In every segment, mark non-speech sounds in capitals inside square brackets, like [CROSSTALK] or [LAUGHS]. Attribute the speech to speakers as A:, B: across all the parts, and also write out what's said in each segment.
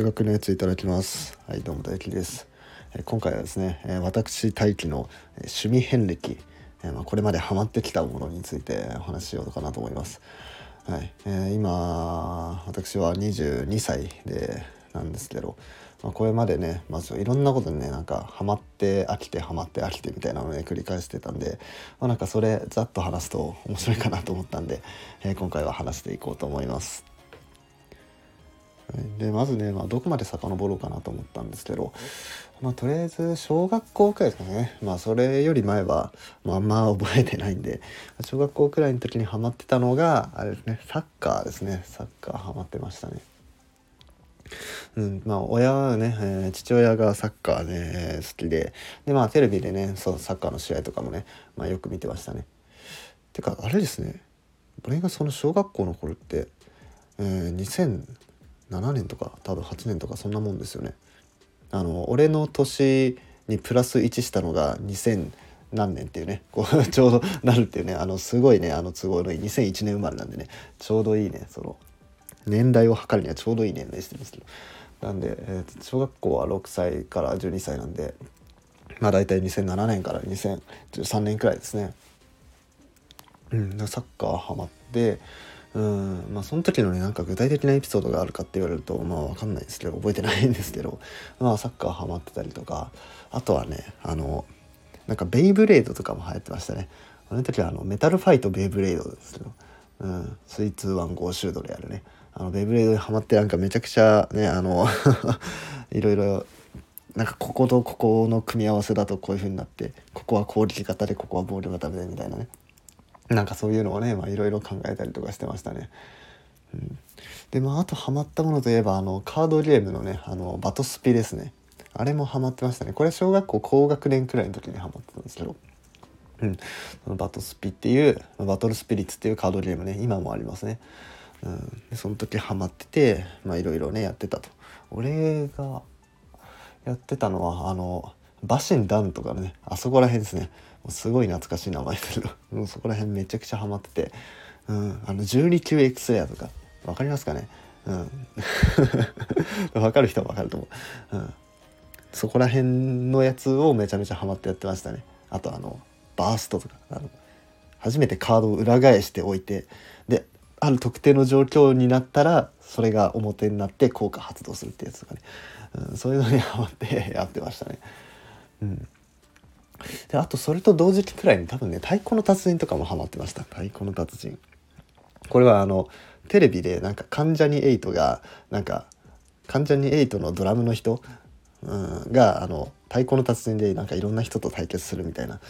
A: 数学のやついただきます。はいどうも大輝です。え今回はですねえ私大輝のえ趣味遍歴えまこれまでハマってきたものについてお話ししようかなと思います。はいえー今私は22歳でなんですけど、まあ、これまでねまずいろんなことにねなんかハマって飽きてハマって飽きてみたいなのをね繰り返してたんで、まあ、なんかそれざっと話すと面白いかなと思ったんで、えー今回は話していこうと思います。でまずね、まあ、どこまで遡ろうかなと思ったんですけど、まあ、とりあえず小学校くらいですかね。まあそれより前は、まあ、あんま覚えてないんで小学校くらいの時にハマってたのがあれですねサッカーですね。サッカーハマってましたね。うん、まあ親はね、えー父親がサッカーね、好きで。でまあテレビでねそうサッカーの試合とかもね、まあ、よく見てましたね。てかあれですね。俺がその小学校の頃って、えー7年とか多分8年とかそんなもんですよね。あの俺の年にプラス1したのが2000何年っていうねこう [LAUGHS] ちょうどなるっていうねあのすごいねあの都合のいい2001年生まれなんでねちょうどいいねその年代を測るにはちょうどいい年齢してるんですけどなんで、えー小学校は6歳から12歳なんでまあ大体2007年から2013年くらいですね。うん、サッカーハマってうん。まあその時のねなんか具体的なエピソードがあるかって言われるとまあ分かんないですけど覚えてないんですけど [LAUGHS] まあサッカーハマってたりとかあとはねあのなんかベイブレードとかも流行ってましたね。あの時はあのメタルファイトベイブレードですけど、うん、スイーツワンゴーシュードでやるね。あのベイブレードにハマってなんかめちゃくちゃねあの [LAUGHS] いろいろなんかこことここの組み合わせだとこういう風になってここは攻撃型でここは防御型でみたいなね。なんかそういうのをねまあいろいろ考えたりとかしてましたね。うん、でまああとハマったものといえばあのカードゲームのねあのバトスピですね。あれもハマってましたね。これ小学校高学年くらいの時にハマってたんですけど、うん、そのバトスピっていうバトルスピリッツっていうカードゲームね今もありますね。うん、でその時ハマっててまあいろいろねやってたと。俺がやってたのはあのバシンダンとかねあそこら辺ですね。すごい懐かしい名前ですけど [LAUGHS] そこら辺めちゃくちゃハマってて、うん、あの12級エクスレアとかわかりますかね？うん。[LAUGHS] わかる人はわかると思う、うん、そこら辺のやつをめちゃめちゃハマってやってましたね。あとあのバーストとかあの初めてカードを裏返しておいてである特定の状況になったらそれが表になって効果発動するってやつとかね、うん、そういうのにハマってやってましたね。うん、であとそれと同時期くらいに多分ね太鼓の達人とかもハマってました太鼓の達人。これはあのテレビでなんか関ジャニ∞がなんか関ジャニ∞のドラムの人、うん、があの太鼓の達人でなんかいろんな人と対決するみたいな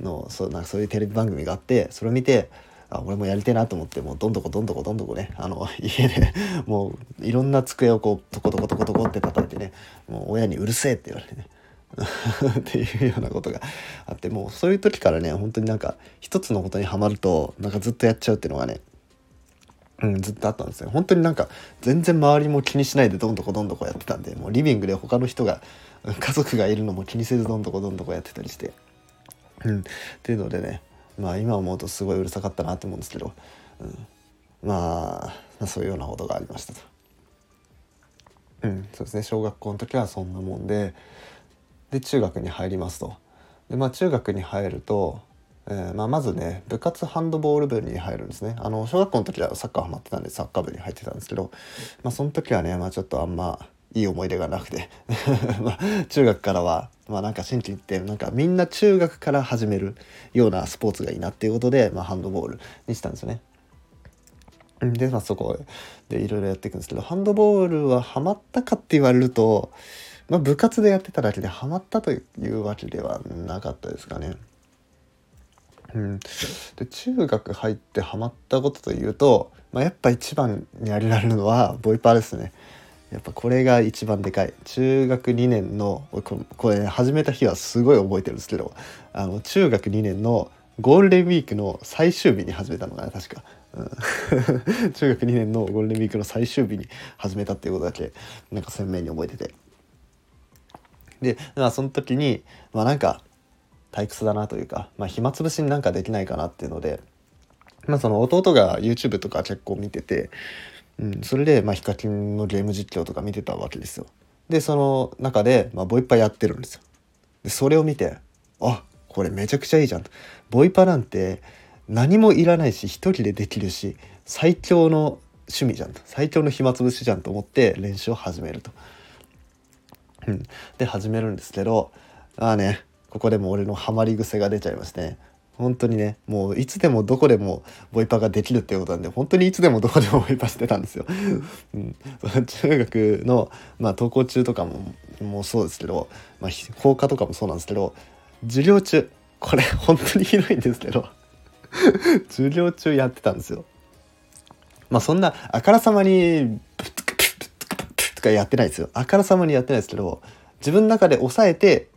A: のそうなんかそういうテレビ番組があってそれを見てあ俺もやりてえなと思ってもうどんどこどんどこどんどこねあの [LAUGHS] 家でもういろんな机をこうトコトコトコトコって叩いてねもう親にうるせえって言われてね [LAUGHS] っていうようなことがあってもうそういう時からね本当になんか一つのことにはまるとなんかずっとやっちゃうっていうのがねうん、ずっとあったんですよ。本当になんか全然周りも気にしないでどんどこどんどこやってたんでもうリビングで他の人が家族がいるのも気にせずどんどこどんどこやってたりして、うん、っていうのでねまあ今思うとすごいうるさかったなと思うんですけど、うん、まあ、まあそういうようなことがありましたと。うん、そうですね。小学校の時はそんなもんでで中学に入りますと。でまあ中学に入るとえーまあ、まずね部活ハンドボール部に入るんですねあの小学校の時はサッカーハマってたんでサッカー部に入ってたんですけど、まあ、その時はね、まあ、ちょっとあんまいい思い出がなくて [LAUGHS] まあ中学からはまあなんか心機一転なんかみんな中学から始めるようなスポーツがいいなっていうことで、まあ、ハンドボールにしたんですよね。うんでまあそこでいろいろやっていくんですけどハンドボールはハマったかって言われると、まあ、部活でやってただけでハマったというわけではなかったですかね。うん、で中学入ってハマったことというと、まあ、やっぱ一番に挙げられるのはボイパーですね。やっぱこれが一番でかい。中学2年のここれ、ね、始めた日はすごい覚えてるんですけどあの中学2年のゴールデンウィークの最終日に始めたのかな確か、うん、[LAUGHS] 中学2年のゴールデンウィークの最終日に始めたっていうことだけなんか鮮明に覚えてて。でまあその時にまあなんか退屈だなというか、まあ、暇つぶしになんかできないかなっていうので、まあ、その弟が YouTube とか結構見ててうん、それで、まあ、ヒカキンのゲーム実況とか見てたわけですよ。でその中で、まあ、ボイパやってるんですよ。でそれを見てあこれめちゃくちゃいいじゃんと。ボイパなんて何もいらないし一人でできるし最強の趣味じゃんと最強の暇つぶしじゃんと思って練習を始めると。うん、で始めるんですけどああねここでも俺のハマり癖が出ちゃいましてね本当にねもういつでもどこでもボイパができるっていうことなんで本当にいつでもどこでもボイパしてたんですよ。うん、中学の、まあ、登校中とかももうそうですけど、まあ、放課とかもそうなんですけど授業中これ本当にひどいんですけど [LAUGHS] 授業中やってたんですよ。まあそんなあからさまにとかやってないですよ。あからさまにやってないですけど自分の中で抑えて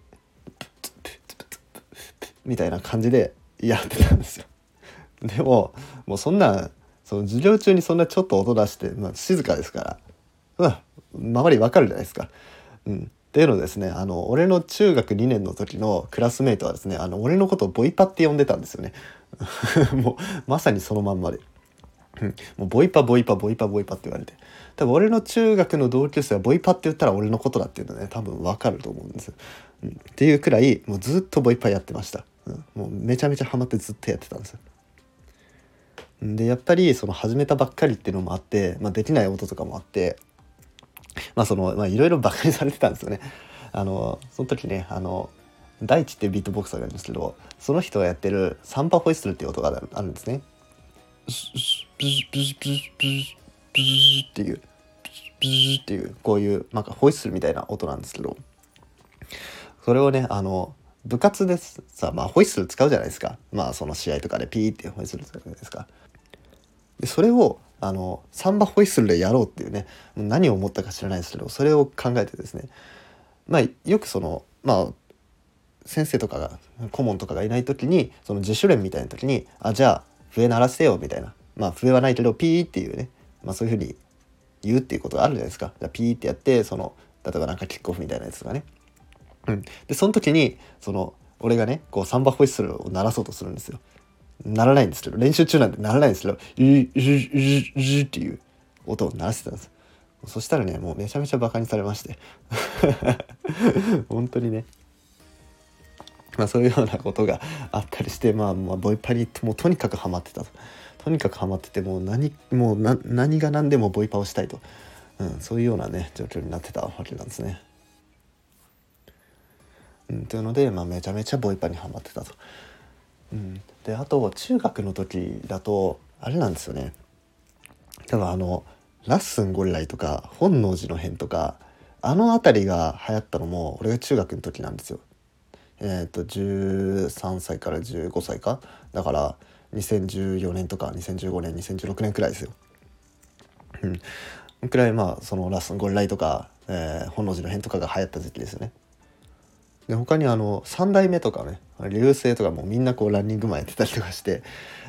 A: みたいな感じでやってたんですよ。でももうそんなその授業中にそんなちょっと音出して、まあ、静かですから、うん、周りわかるじゃないですか。うん、っていうのですねあの俺の中学2年の時のクラスメートはですねあの俺のことをボイパって呼んでたんですよね。[LAUGHS] もうまさにそのまんまで。[LAUGHS] もうボイパボイパボイパボイパって言われて多分俺の中学の同級生はボイパって言ったら俺のことだっていうのね多分わかると思うんです、うん、っていうくらいもうずっとボイパやってましたもうめちゃめちゃハマってずっとやってたんですよ。でやっぱりその始めたばっかりっていうのもあって、まあ、できない音とかもあってまあそのいろいろバカにされてたんですよね。あのその時ねあの大地ってビートボクサーがいるんですけどその人がやってるサンパホイッスルっていう音があるんですね。っていうっていうこういうなんかホイッスルみたいな音なんですけどそれをねあの部活でさ、まあ、ホイッスル使うじゃないですか。まあ、その試合とかでピーってホイッスル使うじゃないですか。で、それを、あの、サンバホイッスルでやろうっていうね、何を思ったか知らないですけど、それを考えてですね、まあ、よくその、まあ、先生とかが、顧問とかがいない時に、その自主練みたいな時に、あ、じゃあ、笛鳴らしてよ、みたいな。まあ、笛はないけど、ピーっていうね、まあ、そういうふうに言うっていうことがあるじゃないですか。じゃピーってやって、その、例えばなんかキックオフみたいなやつとかね。うん、でその時にその俺がねこうサンバホイッスルを鳴らそうとするんですよ。ならないんですけど練習中なんでならないんですけど「ジュジュジっていう音を鳴らしてたんですそしたらねもうめちゃめちゃバカにされまして [LAUGHS] 本当にねまあそういうようなことがあったりしてまあ、まあ、ボイパにもうとにかくハマってたととにかくハマっててもう何もう何が何でもボイパをしたいと、うん、そういうようなね状況になってたわけなんですね。うん、というので、まあ、めちゃめちゃボイパにはまってたと。うん、であと中学の時だとあれなんですよね多分あのラッスンゴリライとか本能寺の変とかあの辺りが流行ったのも俺が中学の時なんですよ。え、ー、と13歳から15歳か？だから2014年とか2015年2016年くらいですよ。うん、くらいまあそのラスンゴリライとか、えー、本能寺の変とかが流行った時期ですよね。で他にあの3代目とかね流星とかもみんなこうランニングマンやってたりとかして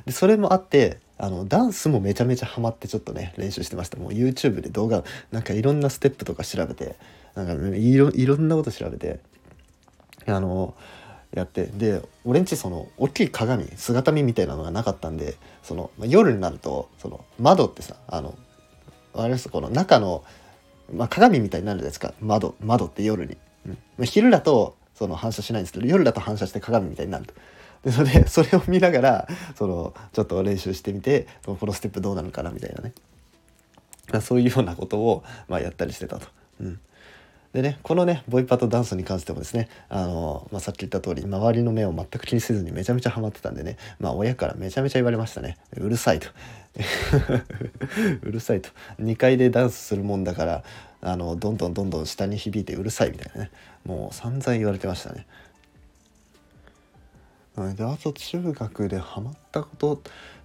A: でそれもあってあのダンスもめちゃめちゃハマってちょっとね練習してましたもう YouTube で動画なんかいろんなステップとか調べてなんかいろいろんなこと調べてあのやってで俺んちその大きい鏡姿見みたいなのがなかったんでその、夜になるとその窓ってさあのあれですこの中の、まあ、鏡みたいになるじゃないですか。窓窓って夜に、うん、昼だとその反射しないんですけど夜だと反射して鏡みたいになると。でそれそれを見ながらそのちょっと練習してみてこのステップどうなるかなみたいなね。そういうようなことを、まあ、やったりしてたと。うん。でね、このね、ボイパとダンスに関してもですね、あのまあ、さっき言った通り、周りの目を全く気にせずにめちゃめちゃハマってたんでね、まあ、親からめちゃめちゃ言われましたね。うるさいと。[LAUGHS] うるさいと。2階でダンスするもんだから、あの、どんどんどんどん下に響いてうるさいみたいなね。もう散々言われてましたね。で、あと中学でハマったことっ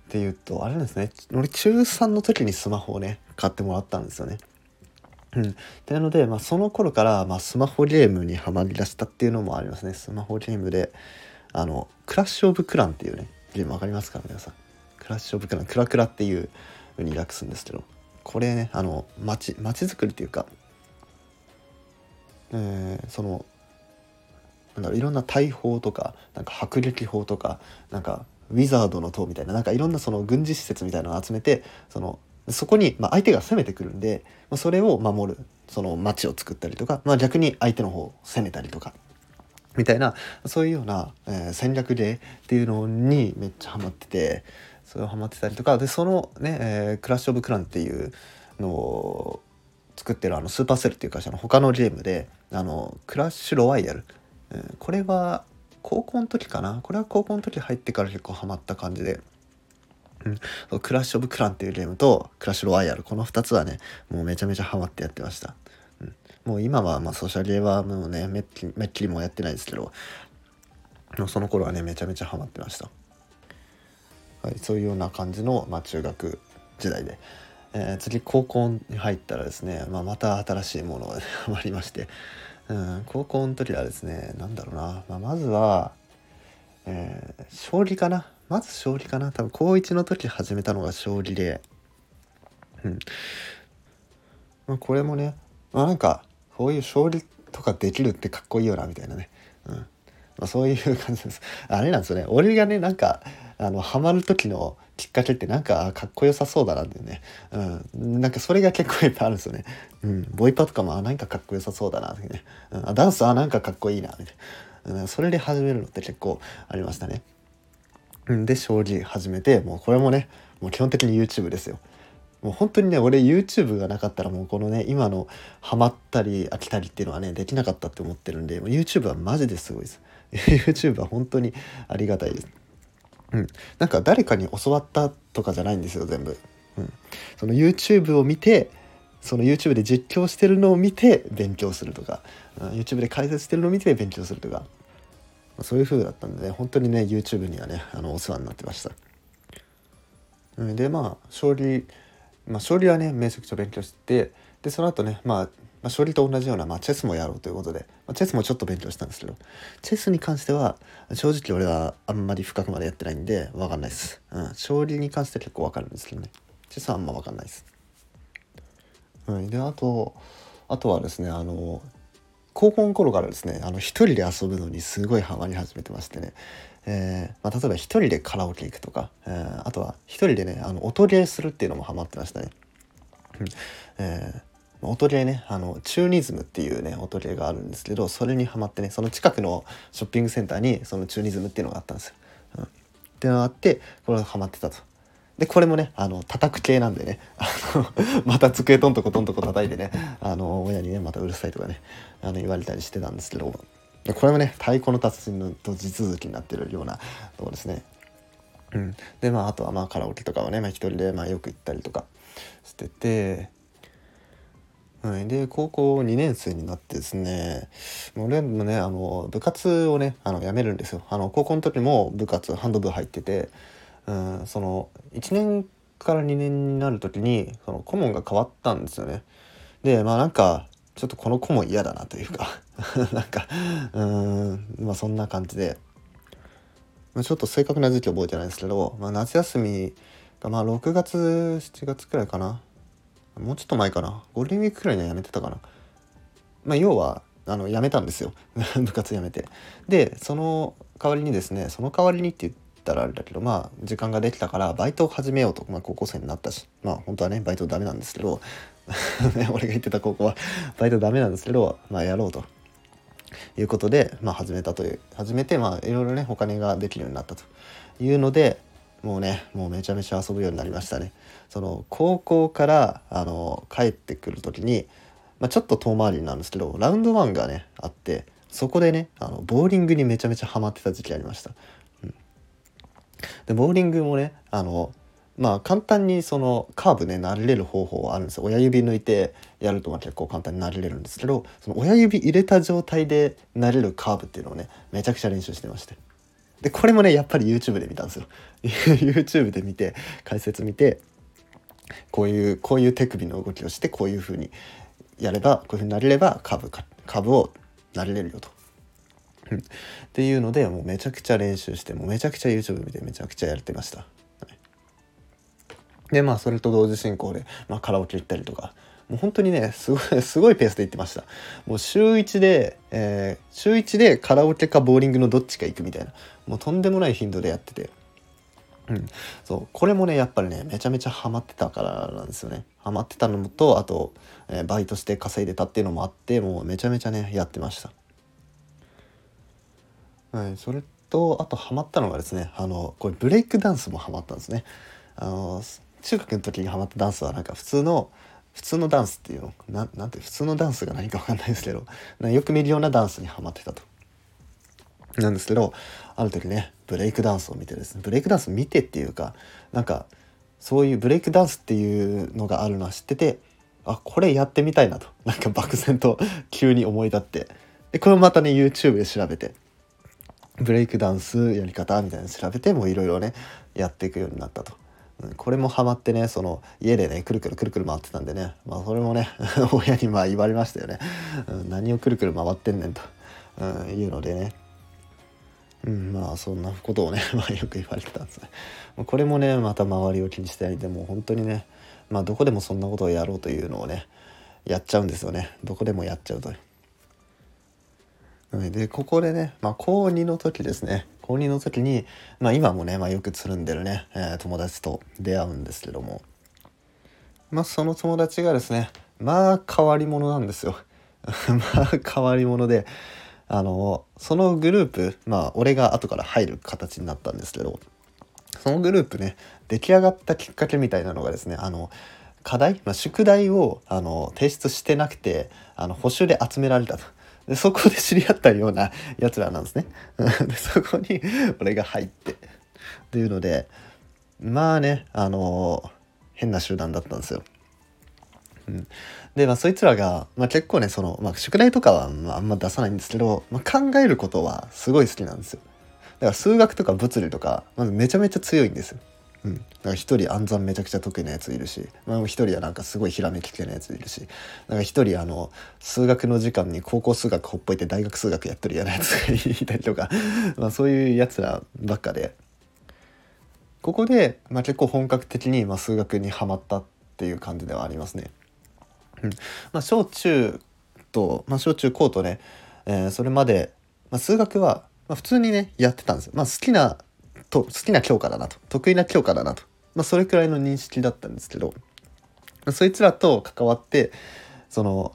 A: ていうと、あれなんですね。俺中3の時にスマホをね、買ってもらったんですよね。うん、なので、まあ、その頃から、まあ、スマホゲームにはまりだしたっていうのもありますね。スマホゲームであのクラッシュ・オブ・クランっていうねゲーム分かりますか？皆さん。クラッシュ・オブ・クラン。クラクラっていうふうに訳すんですけど。これねあの街街づくりっていうか、えー、そのなんだろういろんな大砲とかなんか迫撃砲とかなんかウィザードの塔みたいななんかいろんなその軍事施設みたいなのを集めてそのそこに、まあ、相手が攻めてくるんで、まあ、それを守るその街を作ったりとか、まあ、逆に相手の方を攻めたりとかみたいなそういうような、えー、戦略でっていうのにめっちゃハマっててそれをハマってたりとかでそのね、えー、クラッシュ・オブ・クランっていうのを作ってるあのスーパーセルっていう会社の他のゲームであのクラッシュ・ロワイヤル、えー、これは高校の時かな？これは高校の時入ってから結構ハマった感じで。うん、クラッシュ・オブ・クランっていうゲームとクラッシュ・ロワイヤルこの2つはねもうめちゃめちゃハマってやってました、うん、もう今はまあソシャゲはもうねめっきめっきりもやってないですけどその頃はねめちゃめちゃハマってました、はい、そういうような感じの、まあ、中学時代で、えー、次高校に入ったらですね、まあ、また新しいものが [LAUGHS] ハマりまして、うん、高校の時はですね何だろうな、まあ、まずは、えー、将棋かな。まず将棋かな。多分高1の時始めたのが将棋で。うん。まあこれもねまあなんかこういう将棋とかできるってかっこいいよなみたいなね。うん。まあそういう感じです。あれなんですよね。俺がねなんかあのハマる時のきっかけってなんかかっこよさそうだなってね、うん、なんかそれが結構いっぱいあるんですよね、うん、ボイパとかもあなんかかっこよさそうだなってね、うん、ダンスあなんかかっこいいなみたいな、うん、それで始めるのって結構ありましたね。で将棋始めてもうこれもねもう基本的に YouTube ですよ。もう本当にね俺 YouTube がなかったらもうこのね今のハマったり飽きたりっていうのはねできなかったって思ってるんで YouTube はマジですごいです。[LAUGHS] YouTube は本当にありがたいです。うん。なんか誰かに教わったとかじゃないんですよ全部、うん、その YouTube を見てその YouTube で実況してるのを見て勉強するとか、うん、YouTube で解説してるのを見て勉強するとか。そういう風だったんでね本当にね YouTube にはねあのお世話になってました。でまあ将棋まあ将棋はねめちゃくちゃ勉強してでその後ねまあまあ、将棋と同じような、まあ、チェスもやろうということで、まあ、チェスもちょっと勉強したんですけどチェスに関しては正直俺はあんまり深くまでやってないんで分かんないです、うん、将棋に関して結構分かるんですけどね。チェスはあんま分かんないです、うん、であとあとはですねあの高校の頃からですねあの一人で遊ぶのにすごいハマり始めてましてね、えーまあ、例えば一人でカラオケ行くとか、えー、あとは一人でねあの音ゲーするっていうのもハマってましたね。うんえー、音ゲーねあのチューニズムっていうね音ゲーがあるんですけどそれにハマってねその近くのショッピングセンターにそのチューニズムっていうのがあったんですよ。うん、っていうのがあってこれがハマってたと。でこれもねあの叩く系なんでね。[LAUGHS] また机トントコトントコ叩いてね。あの親にねまたうるさいとかねあの言われたりしてたんですけど。これもね太鼓の達人のと地続きになってるようなとこですね。うん、でまああとはまあカラオケとかはね、まあ、一人でまあよく行ったりとかしてて、はい、で高校2年生になってですね俺もねあの部活をねあの辞めるんですよ。あの高校の時も部活ハンド部入ってて。うんその1年から2年になる時にその顧問が変わったんですよね。でまあなんかちょっとこの顧問嫌だなというか [LAUGHS] なんかうんまあそんな感じで、まあ、ちょっと正確な時期覚えてないんですけど、まあ、夏休みがまあ6月7月くらいかなもうちょっと前かなゴールデンウィークくらいには辞めてたかな。まあ要はあの辞めたんですよ [LAUGHS] 部活辞めて。でその代わりにですねその代わりにって言ってったらあれだけどまあ時間ができたからバイトを始めようと、まあ、高校生になったしまあ本当はねバイトダメなんですけど [LAUGHS] 俺が行ってた高校はバイトダメなんですけどまあやろうということで、まあ、始めたという始めてまあいろいろねお金ができるようになったというのでもうねもうめちゃめちゃ遊ぶようになりましたね。その高校からあの帰ってくる時に、まあ、ちょっと遠回りなんですけどラウンドワンがねあってそこでねあのボーリングにめちゃめちゃハマってた時期ありました。でボーリングもねあのまあ簡単にそのカーブね慣れる方法はあるんですよ。親指抜いてやるとま結構簡単に慣れれるんですけどその親指入れた状態で慣れるカーブっていうのをねめちゃくちゃ練習してまして。でこれもねやっぱり YouTube で見たんですよ。[LAUGHS] YouTube で見て解説見てこういうこういう手首の動きをしてこういう風にやればこういう風になれればカーブカーブを慣れれるよと。っていうのでもうめちゃくちゃ練習してもうめちゃくちゃ YouTube 見てめちゃくちゃやってました。でまあそれと同時進行で、まあ、カラオケ行ったりとか。もう本当にねすごい [LAUGHS] すごいペースで行ってました。もう週1で、えー、週1でカラオケかボーリングのどっちか行くみたいな。もうとんでもない頻度でやってて。うん、そう。これもねやっぱりねめちゃめちゃハマってたからなんですよね。ハマってたのとあと、えー、バイトして稼いでたっていうのもあってもうめちゃめちゃねやってました。はい、それとあとハマったのがですねあのこれブレイクダンスもハマったんですね。あの中学の時にハマったダンスはなんか普通の普通のダンスっていうのななんて普通のダンスが何か分かんないですけどよく見るようなダンスにハマってたと。なんですけどある時ねブレイクダンスを見てですねブレイクダンス見てっていうかなんかそういうブレイクダンスっていうのがあるのは知っててあこれやってみたいなと。なんか漠然と急に思い立って。でこれをまたね YouTube で調べて。ブレイクダンスやり方みたいなの調べてもういろいろねやっていくようになったと。これもハマってねその家でねくるくるくるくる回ってたんでねまあそれもね [LAUGHS] 親にまあ言われましたよね、うん、何をくるくる回ってんねんと、うん、いうのでねうん、まあそんなことをね、[LAUGHS] まあ、よく言われてたんですね。これもねまた周りを気にしてないでもう本当にねまあどこでもそんなことをやろうというのをねやっちゃうんですよねどこでもやっちゃうと。でここでね、まあ、高2の時ですね。高2の時に、まあ、今もね、まあ、よくつるんでるね、えー、友達と出会うんですけども、まあ、その友達がですねまあ変わり者なんですよ。[LAUGHS] まあ変わり者であのそのグループまあ俺が後から入る形になったんですけどそのグループね出来上がったきっかけみたいなのがですねあの課題、まあ、宿題をあの提出してなくてあの補習で集められたと。でそこで知り合ったようなやつらなんですね。[LAUGHS] でそこに俺が入ってっていうのでまあねあの変な集団だったんですよ。うん、でまあそいつらが、まあ、結構ねその、まあ、宿題とかは、まあ、あんま出さないんですけど、まあ、考えることはすごい好きなんですよ。だから数学とか物理とかまずめちゃめちゃ強いんですよ。うん、だから一人暗算めちゃくちゃ得意なやついるし、まあ、一人はなんかすごいひらめき系なやついるし。なんか一人あの数学の時間に高校数学ほっぽいて大学数学やってるようなやつがいたりとか。[LAUGHS] まあそういうやつらばっかで。ここで、まあ、結構本格的にまあ数学にはまったっていう感じではありますね。うん。まあ、小中と、まあ、小中高とね、えー、それまで、まあ、数学は、まあ、普通にねやってたんですよ。まあ、好きなと好きな教科だなと。得意な教科だなと、まあ、それくらいの認識だったんですけど。そいつらと関わってその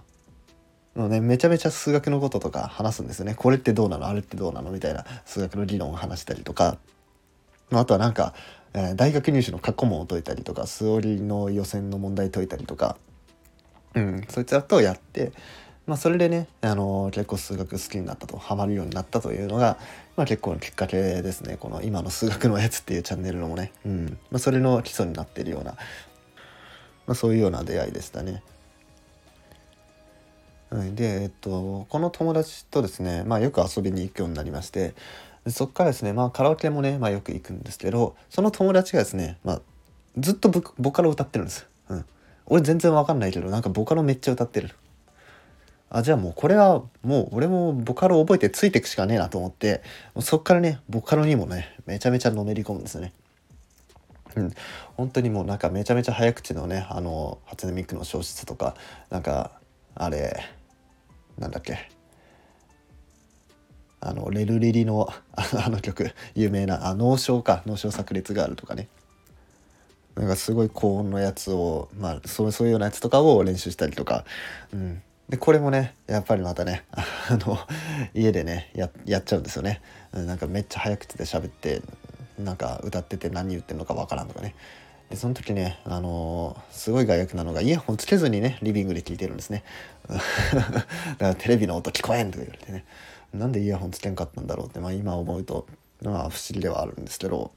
A: のね、めちゃめちゃ数学のこととか話すんですよね。これってどうなの？あれってどうなの？みたいな数学の理論を話したりとか、まあ、あとはなんか、えー、大学入試の過去問を解いたりとか数折の予選の問題解いたりとか、うん、そいつらとやってまあ、それでね、あのー、結構数学好きになったとハマるようになったというのが、まあ、結構のきっかけですねこの今の数学のやつっていうチャンネルのもね、うんまあ、それの基礎になっているような、まあ、そういうような出会いでしたね。はい、で、えっと、この友達とですね、まあ、よく遊びに行くようになりましてそっからですね、まあ、カラオケもね、まあ、よく行くんですけどその友達がですね、まあ、ずっとボカロ歌ってるんです。うん、俺全然わかんないけどなんかボカロめっちゃ歌ってる。あじゃあもうこれはもう俺もボカロ覚えてついていくしかねえなと思ってそっからねボカロにもねめちゃめちゃのめり込むんですね。うん、本当にもうなんかめちゃめちゃ早口のねあの初音ミクの小説とかなんかあれなんだっけ。あのレルリリのあの曲有名な「あ脳症か脳症炸裂がある」とかね。なんかすごい高音のやつをまあそうそういうようなやつとかを練習したりとか、うん、でこれもねやっぱりまたねあの家でねやっちゃうんですよね。なんかめっちゃ早口で喋ってなんか歌ってて何言ってんのかわからんとかね。でその時ねあのー、すごい害悪なのがイヤホンつけずにねリビングで聞いてるんですね。[LAUGHS] だからテレビの音聞こえんとか言われてね。なんでイヤホンつけんかったんだろうって、まあ、今思うとまあ不思議ではあるんですけど。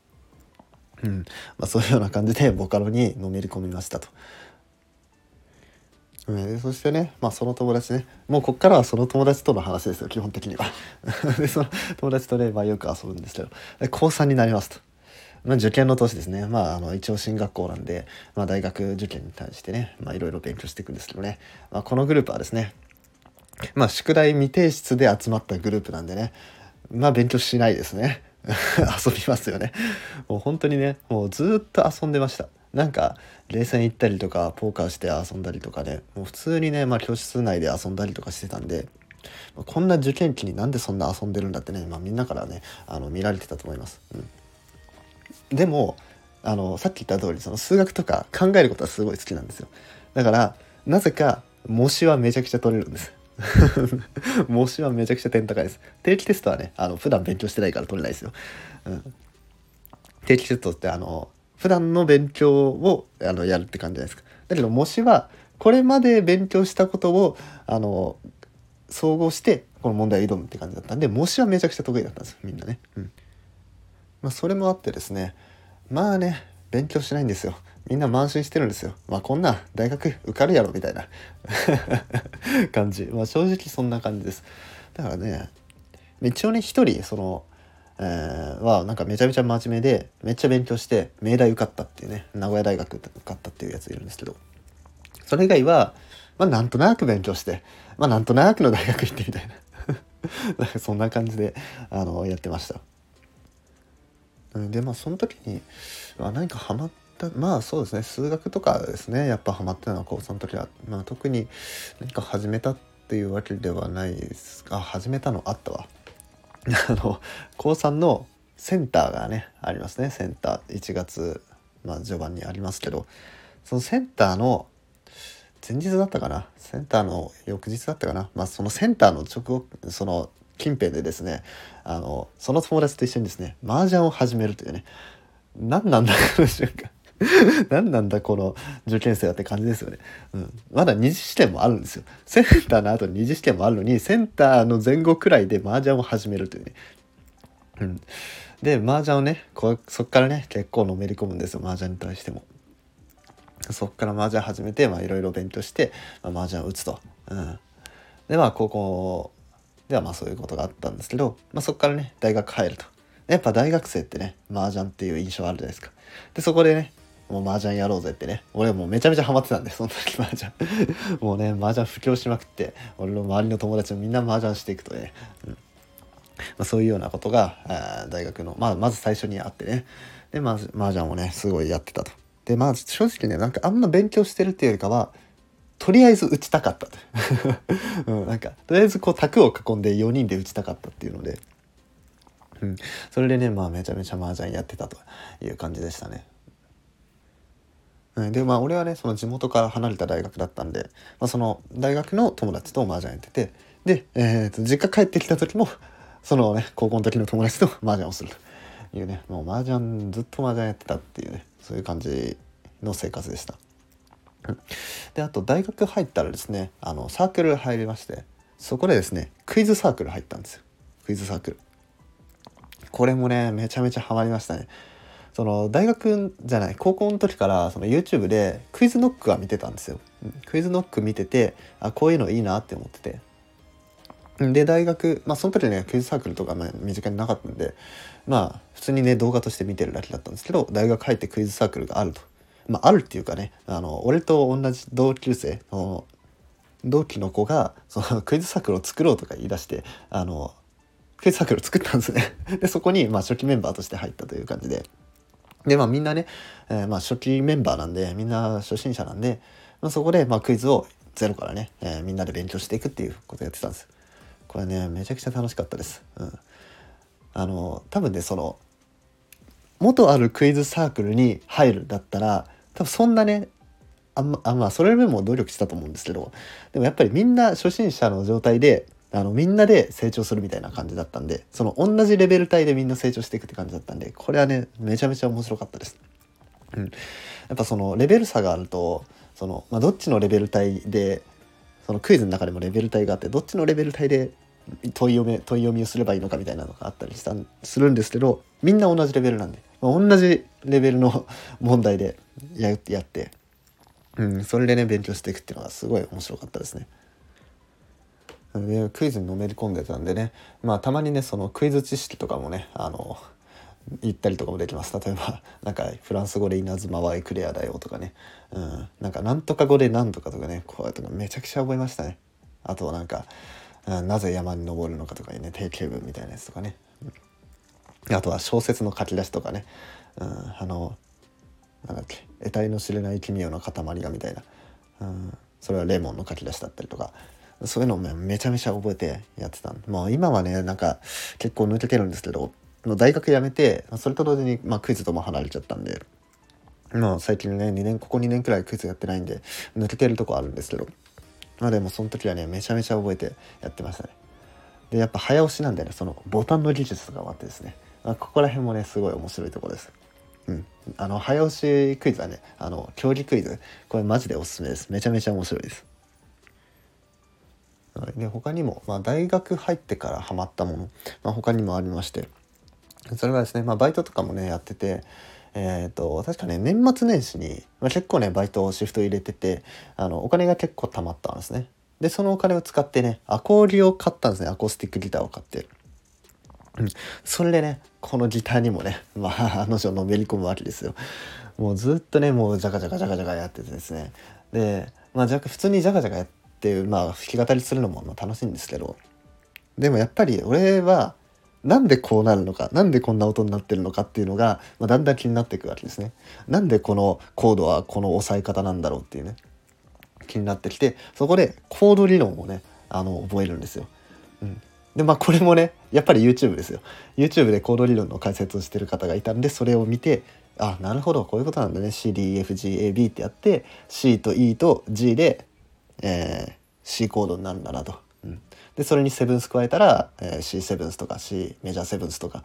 A: うん。まあ、そういうような感じでボカロにのめり込みましたと。うん、そしてね、まあ、その友達ね。もうこっからはその友達との話ですよ基本的には。[LAUGHS] でその友達とね、まあ、よく遊ぶんですけど。高3になりますと、まあ、受験の年ですね。まああの一応進学校なんで、まあ、大学受験に対してねいろいろ勉強していくんですけどね、まあ、このグループはですねまあ宿題未提出で集まったグループなんでねまあ勉強しないですね。[LAUGHS] 遊びますよね。もう本当にねもうずっと遊んでました。なんか冷戦行ったりとかポーカーして遊んだりとかね。もう普通にね、まあ、教室内で遊んだりとかしてたんでこんな受験期になんでそんな遊んでるんだってね、まあ、みんなからねあの見られてたと思います。うん、でもあのさっき言った通りその数学とか考えることはすごい好きなんですよ。だからなぜか模試はめちゃくちゃ取れるんです。[LAUGHS] 模試はめちゃくちゃ点高いです。定期テストはねあの普段勉強してないから取れないですよ、うん、定期テストってあの普段の勉強をあのやるって感じじゃないですかだけど模試はこれまで勉強したことをあの総合してこの問題を挑むって感じだったんで模試はめちゃくちゃ得意だったんですみんなね。うんまあ、それもあってですねまあね勉強しないんですよ。みんな慢心してるんですよ。まあこんな大学受かるやろみたいな [LAUGHS] 感じ。まあ正直そんな感じです。だからね一応ね一人その、えー、はなんかめちゃめちゃ真面目でめっちゃ勉強して明大受かったっていうね名古屋大学受かったっていうやついるんですけど。それ以外はまあなんとなく勉強してまあなんとなくの大学行ってみたいな。[LAUGHS] なんかそんな感じであのやってました。でまあその時に何かハマったまあそうですね数学とかですねやっぱハマってたのは高3の時は、まあ、特に何か始めたっていうわけではないです。が始めたのあったわ。あの高3のセンターがねありますね。センター1月、まあ、序盤にありますけど。そのセンターの前日だったかな？センターの翌日だったかな？まあそのセンターの直後その近辺でですねあのその友達と一緒にですね麻雀を始めるというね。何なんだこの瞬間。[LAUGHS] 何なんだこの受験生だって感じですよね、うん、まだ二次試験もあるんですよ。センターの後に二次試験もあるのにセンターの前後くらいで麻雀を始めるというね、うん、で麻雀をねこそっからね結構のめり込むんですよ。麻雀に対しても。そっから麻雀始めてまあいろいろ勉強して、まあ、麻雀を打つと、うん、でまあ高校ではまあそういうことがあったんですけど、まあ、そこからね大学入ると。やっぱ大学生ってね麻雀っていう印象あるじゃないですか。でそこでねもう麻雀やろうぜってね。俺もうめちゃめちゃハマってたんでその時麻雀。[LAUGHS] もうね麻雀布教しまくって俺の周りの友達もみんな麻雀していくとね、うん。まあ、そういうようなことがあ大学の、まあ、まず最初にあってね。でまず麻雀をねすごいやってたと。でまあ正直ねなんかあんま勉強してるっていうよりかはとりあえず打ちたかった [LAUGHS] うん、なんかとりあえずこう卓を囲んで4人で打ちたかったっていうので、うん、それでねまあめちゃめちゃ麻雀やってたという感じでしたね。でまあ俺はねその地元から離れた大学だったんで、まあ、その大学の友達と麻雀やっててで、えー、と実家帰ってきた時もそのね高校の時の友達と [LAUGHS] 麻雀をするというねもう麻雀ずっと麻雀やってたっていうねそういう感じの生活でした。であと大学入ったらですねあのサークル入りましてそこでですねクイズサークル入ったんですよ。クイズサークル。これもねめちゃめちゃハマりましたね。その大学じゃない高校の時からその YouTube でクイズノックは見てたんですよ。クイズノック見ててあこういうのいいなって思ってて。で大学まあその時ねクイズサークルとか身近になかったんでまあ普通にね動画として見てるだけだったんですけど大学入ってクイズサークルがあると。まあ、あるっていうかねあの俺と同じ同級生の同期の子がそのクイズサークルを作ろうとか言い出してあのクイズサークルを作ったんですね。でそこにまあ初期メンバーとして入ったという感じで。でまあみんなね、えー、まあ初期メンバーなんでみんな初心者なんで、まあ、そこでまあクイズをゼロからね、えー、みんなで勉強していくっていうことをやってたんです。これねめちゃくちゃ楽しかったです、うん、あの多分ねその元あるクイズサークルに入るだったら多分そんなねあんまあまあそれでも努力したと思うんですけどでもやっぱりみんな初心者の状態であのみんなで成長するみたいな感じだったんでその同じレベル帯でみんな成長していくって感じだったんでこれはねめちゃめちゃ面白かったです。うん、やっぱそのレベル差があるとその、まあ、どっちのレベル帯でそのクイズの中でもレベル帯があってどっちのレベル帯で問い読め問い読みをすればいいのかみたいなのがあったりしたするんですけどみんな同じレベルなんで、まあ、同じレベルの [LAUGHS] 問題でややって、うん、それでね勉強していくっていうのがすごい面白かったですね。クイズにのめり込んでたんでね。まあたまにねそのクイズ知識とかもねあの言ったりとかもできます。例えば [LAUGHS] なんかフランス語で稲妻はエクレアだよとかね、うん、なんかなんとか語でなんとかとかねこうやってめちゃくちゃ覚えましたね。あとはなんか、うん、なぜ山に登るのかとかね定型文みたいなやつとかね、うん、あとは小説の書き出しとかね、うん、あのなんだっけ得体の知れない奇妙な塊がみたいな、うん、それはレモンの書き出しだったりとか。そういうのをめちゃめちゃ覚えてやってたもう今はねなんか結構抜けてるんですけど大学辞めてそれと同時に、まあ、クイズとも離れちゃったんでまあ最近ね2年ここ2年くらいクイズやってないんで抜けてるとこあるんですけどまあでもその時はねめちゃめちゃ覚えてやってましたね。でやっぱ早押しなんでねそのボタンの技術とかもあってですね、まあ、ここら辺もねすごい面白いとこです。うん。あの早押しクイズはねあの競技クイズこれマジでおすすめです。めちゃめちゃ面白いです。で他にも、まあ、大学入ってからハマったもの、まあ、他にもありましてそれはですね、まあ、バイトとかもねやっててえーと、確かね年末年始に、まあ、結構ねバイトシフト入れててあのお金が結構貯まったんですね。でそのお金を使ってねアコーディを買ったんですね。アコースティックギターを買って、うん、それでねこのギターにもね [LAUGHS] まああの女のめり込むわけですよ。もうずっとねもうジャカジャカジャカジャカやっててですね。でまあ普通にジャカジャカやっってまあ弾き語りするのも楽しいんですけどでもやっぱり俺はなんでこうなるのかなんでこんな音になってるのかっていうのが、まあ、だんだん気になっていくわけですね。なんでこのコードはこの押さえ方なんだろうっていうね気になってきてそこでコード理論をねあの覚えるんですよ。うん、でまあこれもねやっぱり YouTube ですよ。YouTube でコード理論の解説をしてる方がいたんでそれを見てあなるほどこういうことなんだね CDFGAB ってやって C と E と G で、えー、C コードになるんだなと。うんでそれにセブンス加えたら、えー、C セブンスとか C メジャーセブンスとか、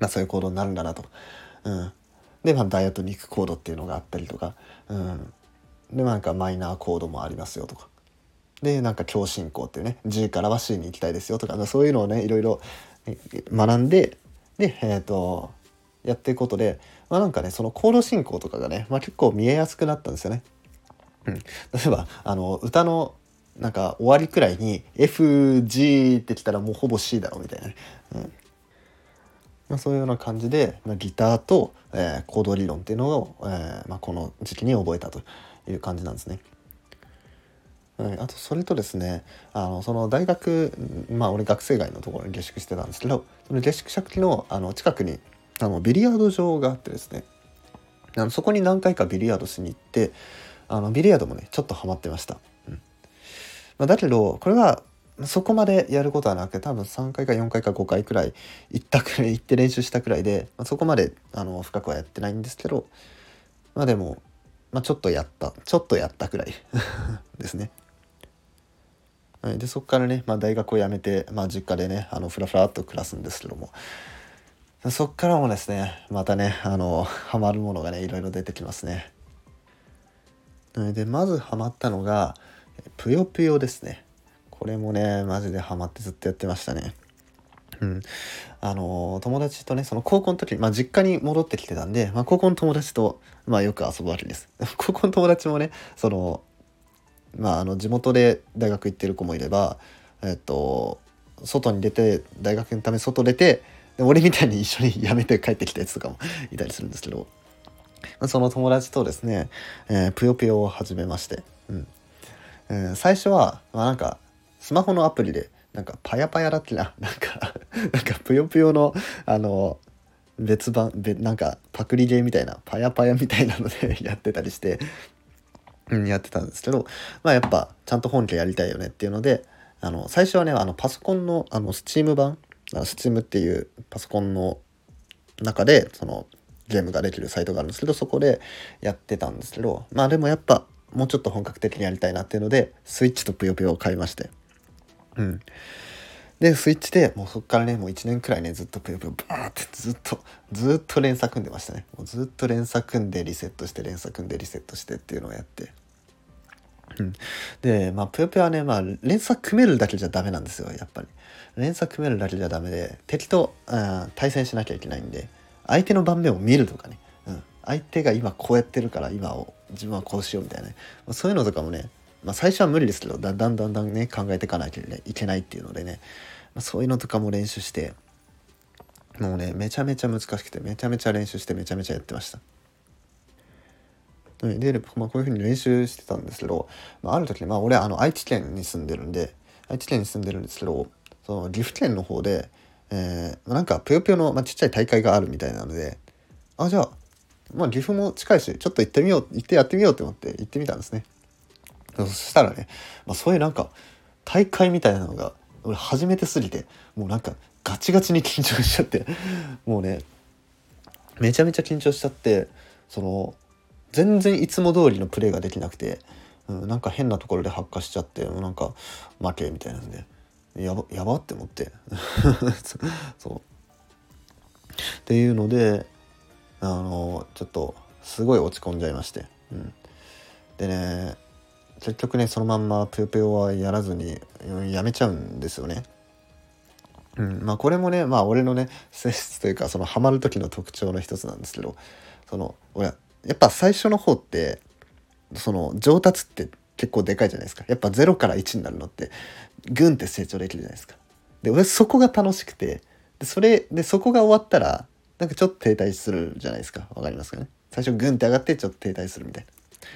A: まあ、そういうコードになるんだなと。うん、で、まあ、ダイアトニックコードっていうのがあったりとか、うん、でなんかマイナーコードもありますよとか。でなんか強進行っていうね G からは C に行きたいですよとかそういうのをねいろいろ学んででえっ、ー、とやっていくことで、まあ、なんかねそのコード進行とかがね、まあ、結構見えやすくなったんですよね。うん、例えばあの歌のなんか終わりくらいに FG ってきたらもうほぼ C だろみたいなね、うん。まあ、そういうような感じで、まあ、ギターと、えー、コード理論っていうのを、えーまあ、この時期に覚えたという感じなんですね。はい、あとそれとですねあのその大学まあ俺学生街のところに下宿してたんですけどその下宿先のあの近くにあのビリヤード場があってですね。あのそこに何回かビリヤードしに行ってあのビリヤードもねちょっとハマってました。うんまあ、だけどこれはそこまでやることはなくて多分3回か4回か5回くらい行ったくらい行って練習したくらいで、まあ、そこまであの深くはやってないんですけどまあでも、まあ、ちょっとやったちょっとやったくらい [LAUGHS] ですね。はい、でそこからね、まあ、大学を辞めて、まあ、実家でねあのフラフラっと暮らすんですけどもそっからもですねまたねあのハマるものがねいろいろ出てきますね。でまずハマったのがぷよぷよですね。これもねマジでハマってずっとやってましたね。うん、あの友達とねその高校の時、まあ、実家に戻ってきてたんで、まあ、高校の友達と、まあ、よく遊ぶわけです。[LAUGHS] 高校の友達もねそのまああの地元で大学行ってる子もいればえっと外に出て大学のため外出て俺みたいに一緒に辞めて帰ってきたやつとかもいたりするんですけど。その友達とですね、えー、ぷよぷよを始めまして、うん、うん、最初は、まあ、なんかスマホのアプリでなんかパヤパヤだっけな [LAUGHS] なんかなんかぷよぷよのあの別版別なんかパクリゲーみたいなパヤパヤみたいなので [LAUGHS] やってたりして、うん、やってたんですけどまあやっぱちゃんと本家やりたいよねっていうのであの最初はねあのパソコンのあのスチーム版スチームっていうパソコンの中でそのゲームができるサイトがあるんですけどそこでやってたんですけどまあでもやっぱもうちょっと本格的にやりたいなっていうのでスイッチとぷよぷよを買いまして。うん。でスイッチでもうそっからねもう1年くらいねずっとぷよぷよバーってずっとずっと連鎖組んでましたね。もうずっと連鎖組んでリセットして連鎖組んでリセットしてっていうのをやって。うん、でまあぷよぷよはねまあ連鎖組めるだけじゃダメなんですよやっぱり。連鎖組めるだけじゃダメで敵と、うん、対戦しなきゃいけないんで。相手の盤面を見るとかね。相手が今こうやってるから今を自分はこうしようみたいな、ね、そういうのとかもね、まあ、最初は無理ですけどだんだんだんだんね考えていかなきゃいけないっていうのでね、まあ、そういうのとかも練習してもうねめちゃめちゃ難しくてめちゃめちゃ練習してめちゃめちゃやってました。で、まあ、こういうふうに練習してたんですけど、まあ、ある時、まあ、俺あの愛知県に住んでるんで愛知県に住んでるんですけどその岐阜県の方で、えー、なんかぷよぷよの、まあ、ちっちゃい大会があるみたいなのであじゃあまあ岐阜も近いしちょっと行ってみよう行ってやってみようって思って行ってみたんですね。そしたらね、まあ、そういうなんか大会みたいなのが俺初めてすぎてもうなんかガチガチに緊張しちゃってもうねめちゃめちゃ緊張しちゃってその全然いつも通りのプレーができなくて、うん、なんか変なところで発火しちゃってなんか負けみたいなんで。やばやばって思って。[LAUGHS] そう。っていうのであのちょっとすごい落ち込んじゃいまして、うん、でね結局ねそのまんまぷよぷよはやらずにやめちゃうんですよね。うん、まあこれもねまあ俺のね性質というかそのハマる時の特徴の一つなんですけどその俺やっぱ最初の方ってその上達って結構でかいじゃないですかやっぱ0から1になるのってグンって成長できるじゃないですか。で俺そこが楽しくてでそれでそこが終わったらなんかちょっと停滞するじゃないですかわかりますかね？最初グンって上がってちょっと停滞するみたいな。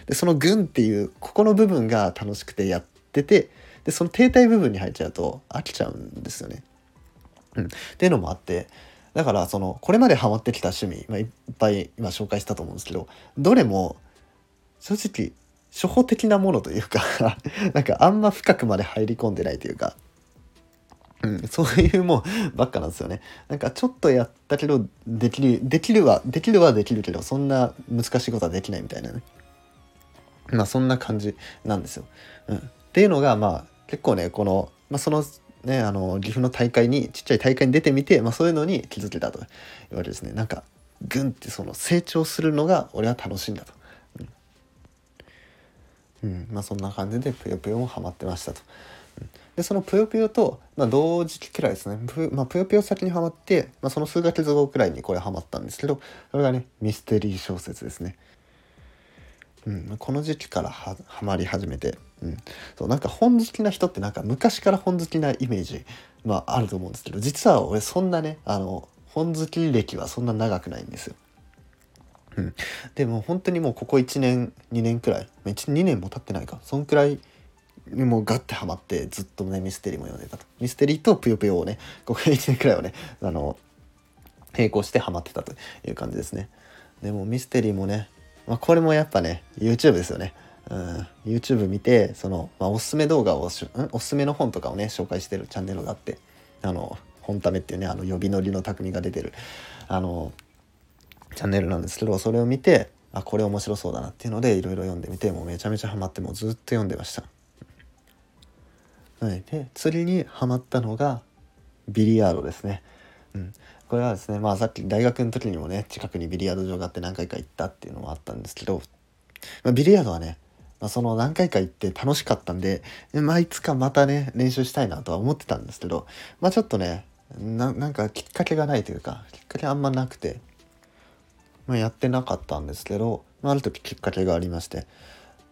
A: でそのグンっていうここの部分が楽しくてやっててでその停滞部分に入っちゃうと飽きちゃうんですよね。うん、っていうのもあってだからそのこれまでハマってきた趣味、まあ、いっぱい今紹介したと思うんですけどどれも正直初歩的なものというか [LAUGHS] なんかあんま深くまで入り込んでないというか、うん、そういうもんばっかなんですよね。なんかちょっとやったけどできるできるはできるはできるけどそんな難しいことはできないみたいなねまあそんな感じなんですよ。うん、っていうのがまあ結構ねこの、まあ、そのねあの岐阜の大会にちっちゃい大会に出てみて、まあ、そういうのに気づけたと言われですねなんかグンってその成長するのが俺は楽しいんだと。うん、まあそんな感じでぷよぷよもハマってましたと。でそのぷよぷよと、まあ、同時期くらいですねぷ,、まあ、ぷよぷよ先にはまって、まあ、その数ヶ月後くらいにこれハマったんですけどそれがねミステリー小説ですね。うん、この時期からはまり始めて、うん、そうなんか本好きな人ってなんか昔から本好きなイメージ、まあ、あると思うんですけど実は俺そんなねあの本好き歴はそんな長くないんですよ。うん、でも本当にもうここ1年2年くらい2年も経ってないか。そんくらいにもうガッてハマってずっとねミステリーも読んでたと。ミステリーとぷよぷよをねここ1年くらいをねあの並行してハマってたという感じですね。でもミステリーもねまあ、これもやっぱね YouTube ですよね。うん、YouTube 見てその、まあ、おすすめ動画をしん？おすすめの本とかをね紹介してるチャンネルがあってあの本ためっていうねあの呼び乗りの匠が出てるあのチャンネルなんですけどそれを見てあこれ面白そうだなっていうのでいろいろ読んでみてもうめちゃめちゃハマってもうずっと読んでました。はい、で釣りにはまったのがビリヤードですね。うん、これはですねまあさっき大学の時にもね近くにビリヤード場があって何回か行ったっていうのもあったんですけど、まあ、ビリヤードはね、まあ、その何回か行って楽しかったんで、まあ、いつかまたね練習したいなとは思ってたんですけどまあちょっとねなんかきっかけがないというかきっかけあんまなくて、まあ、やってなかったんですけど、まあ、ある時きっかけがありまして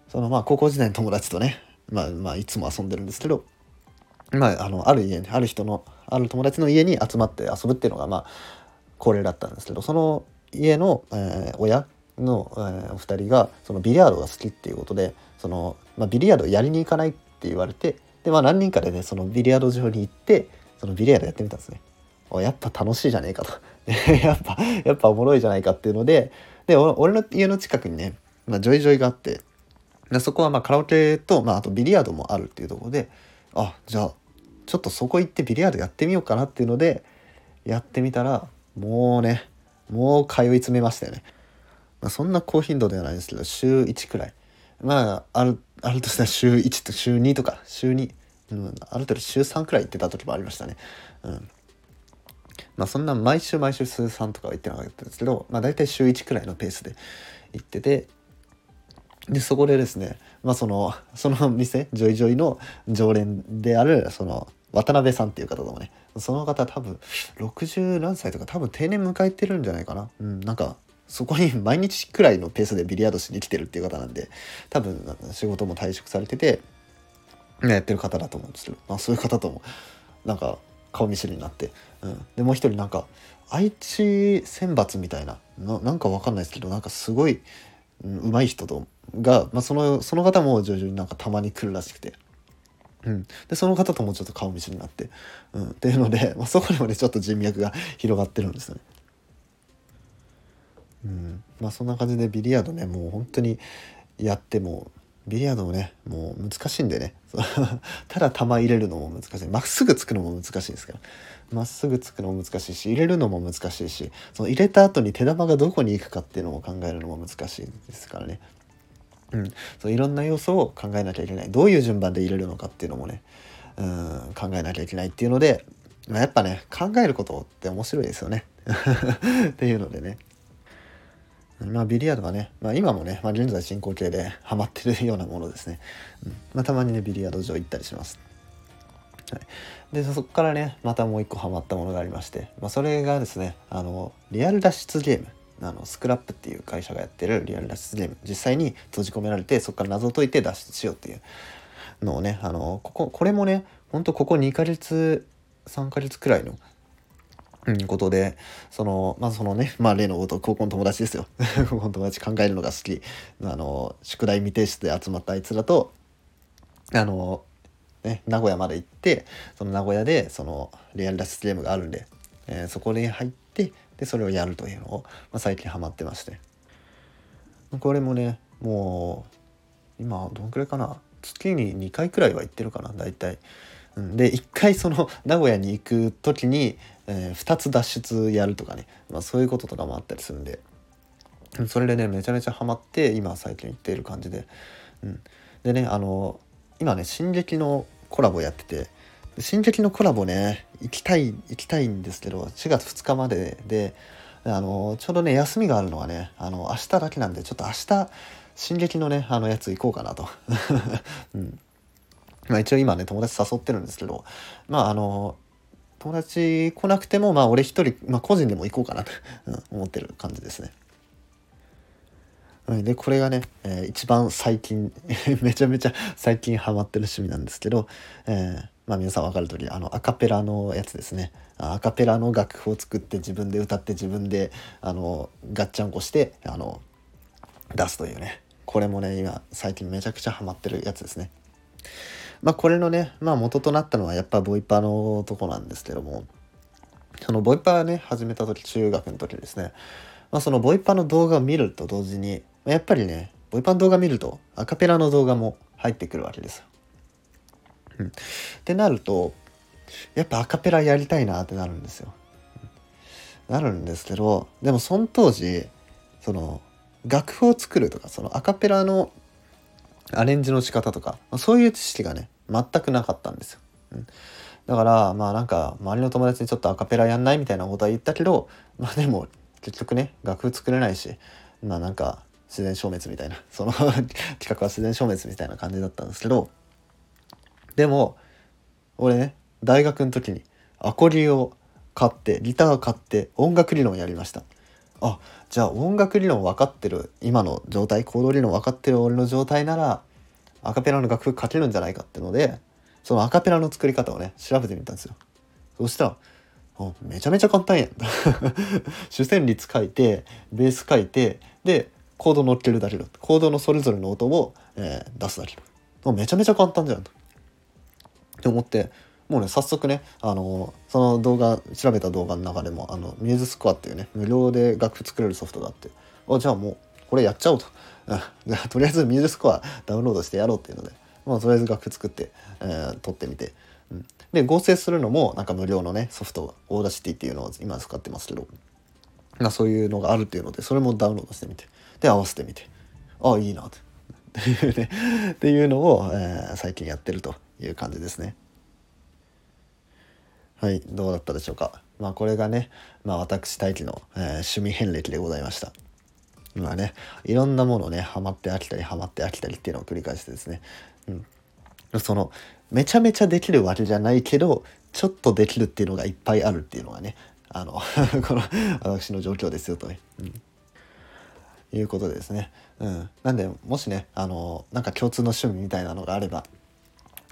A: そのまあ高校時代の友達とねまあまあいつも遊んでるんですけどまあ、あのある家にある人のある友達の家に集まって遊ぶっていうのがまあ恒例だったんですけどその家の、えー、親の、えー、お二人がそのビリヤードが好きっていうことでその、まあ、ビリヤードやりに行かないって言われてで、まあ、何人かでねそのビリヤード場に行ってそのビリヤードやってみたんですね。おやっぱ楽しいじゃねえかと [LAUGHS] やっぱやっぱおもろいじゃないかっていうのでで俺の家の近くにね、まあ、ジョイジョイがあってでそこはまあカラオケと、まあ、あとビリヤードもあるっていうところであじゃあちょっとそこ行ってビリヤードやってみようかなっていうのでやってみたらもうねもう通い詰めましたよね、まあ、そんな高頻度ではないですけど週1くらい。まああるあるとしたら週1と週2とか週2、うん、ある程度週3くらい行ってた時もありましたね。うん。まあそんな毎週毎週週3とかは行ってなかったんですけどまあ大体週1くらいのペースで行っててでそこでですねまあそのその店ジョイジョイの常連であるその渡辺さんっていう方ともねその方多分60何歳とか多分定年迎えてるんじゃないかな。うんなんかそこに毎日くらいのペースでビリヤードしに来てるっていう方なんで多分仕事も退職されててやってる方だと思うんですけど、まあ、そういう方ともなんか顔見知りになって、うん、でもう一人なんか愛知選抜みたいな。ななんかわかんないですけどなんかすごい上手い人とが、まあ、そのその方も徐々になんかたまに来るらしくて。うん、でその方ともちょっと顔見知りになって、うん、っていうので、[LAUGHS] まあ、そこにもねちょっと人脈が広がってるんですよね。うん、まあそんな感じでビリヤードねもう本当にやってもビリヤードもねもう難しいんでね。[LAUGHS] ただ球入れるのも難しい。まっすぐつくのも難しいですからまっすぐつくのも難しいし入れるのも難しいしその入れた後に手玉がどこに行くかっていうのも考えるのも難しいですからね。うん、そういろんな要素を考えなきゃいけない。どういう順番で入れるのかっていうのもねうん考えなきゃいけないっていうので、まあ、やっぱね考えることって面白いですよね。[LAUGHS] っていうのでね。まあビリヤードはね、まあ、今もね、まあ、現在進行形でハマってるようなものですね、うん。まあ、たまにねビリヤード場行ったりします。はい、でそこからねまたもう一個ハマったものがありまして、まあ、それがですねあのリアル脱出ゲーム。あのスクラップっていう会社がやってるリアル脱出ゲーム。実際に閉じ込められてそこから謎を解いて脱出しようっていうのをねあのこここれもねほんとここ2ヶ月3ヶ月くらいのうん、ことで、その、まあそのね、まあ例のこと、高校の友達ですよ。[LAUGHS] 高校の友達考えるのが好き。あの、宿題未提出で集まったあいつらと、あの、ね、名古屋まで行って、その名古屋で、その、リアル脱出ゲームがあるんで、えー、そこに入って、でそれをやるというのを、まあ、最近ハマってましてこれもねもう今どんくらいかな？月に2回くらいは行ってるかな大体。うん、で1回その名古屋に行く時に、えー、2つ脱出やるとかね、まあ、そういうこととかもあったりするんで。それでねめちゃめちゃハマって今最近行っている感じで、うん、でねあの今ね「進撃」のコラボやってて。進撃のコラボね行きたい行きたいんですけど4月2日までで。あのちょうどね休みがあるのはねあの明日だけなんでちょっと明日進撃のねあのやつ行こうかなと、[LAUGHS] うん。まあ、一応今ね友達誘ってるんですけど。まああの友達来なくてもまあ俺一人、まあ、個人でも行こうかなと、思ってる感じですね。でこれがね、えー、一番最近 [LAUGHS] めちゃめちゃ最近ハマってる趣味なんですけど、えー、まあ皆さん分かる通りあのアカペラのやつですねアカペラの楽譜を作って自分で歌って自分であのガッチャンコしてあの出すというねこれもね今最近めちゃくちゃハマってるやつですね。まあこれのね、まあ、元となったのはやっぱボイパのとこなんですけどもそのボイパね始めた時中学の時ですね、まあ、そのボイパの動画を見ると同時にやっぱりね、ボイパの動画見るとアカペラの動画も入ってくるわけですよ。うん、ってなると、やっぱアカペラやりたいなってなるんですよ。なるんですけど、でもその当時、その、楽譜を作るとか、そのアカペラのアレンジの仕方とか、そういう知識がね、全くなかったんですよ。うん、だから、まあなんか、周りの友達にちょっとアカペラやんないみたいなことは言ったけど、まあでも、結局ね、楽譜作れないし、まあなんか、自然消滅みたいな [LAUGHS] その企画は自然消滅みたいな感じだったんですけどでも俺ね大学の時にアコギを買ってギターを買って音楽理論やりましたあじゃあ音楽理論分かってる今の状態行動理論分かってる俺の状態ならアカペラの楽譜書けるんじゃないかってのでそのアカペラの作り方をね調べてみたんですよ。そしたらめちゃめちゃ簡単やん。[LAUGHS] 主旋律書いてベース書いてでコード乗っけるだけだ。コードのそれぞれの音を、えー、出すだけ。だめちゃめちゃ簡単じゃんと。って思ってもうね早速ねあのその動画調べた動画の中でもあの MuseScore っていうね無料で楽譜作れるソフトがあってあじゃあもうこれやっちゃおうと。とりあえず MuseScore ダウンロードしてやろうっていうので、まあ、とりあえず楽譜作って、えー、撮ってみて、うん、で合成するのもなんか無料のねソフト Audacity っていうのを今使ってますけど、まあ、そういうのがあるっていうのでそれもダウンロードしてみて。で合わせてみて。ああいいなって。[LAUGHS] っていうのを、えー、最近やってるという感じですね。はい。どうだったでしょうか。まあこれがね、まあ、私大輝の、えー、趣味遍歴でございました。まあねいろんなものねハマって飽きたりハマって飽きたりっていうのを繰り返してですね、うん、そのめちゃめちゃできるわけじゃないけどちょっとできるっていうのがいっぱいあるっていうのがねあの [LAUGHS] この私の状況ですよとね。うんいうことですね。うん、なんでもしねあのなんか共通の趣味みたいなのがあれば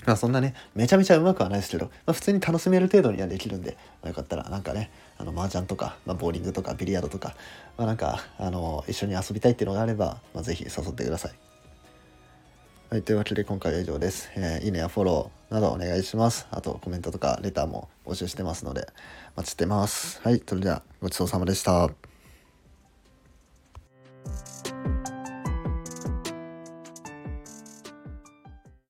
A: まあそんなねめちゃめちゃうまくはないですけど、まあ、普通に楽しめる程度にはできるんで、まあ、よかったらなんかねあの麻雀とか、まあ、ボーリングとかビリヤードとか、まあ、なんかあの一緒に遊びたいっていうのがあれば、まあ、ぜひ誘ってください。はい、というわけで今回は以上です、えー、いいねやフォローなどお願いします。あとコメントとかレターも募集してますので、待ちしてます。はい、それではごちそうさまでした。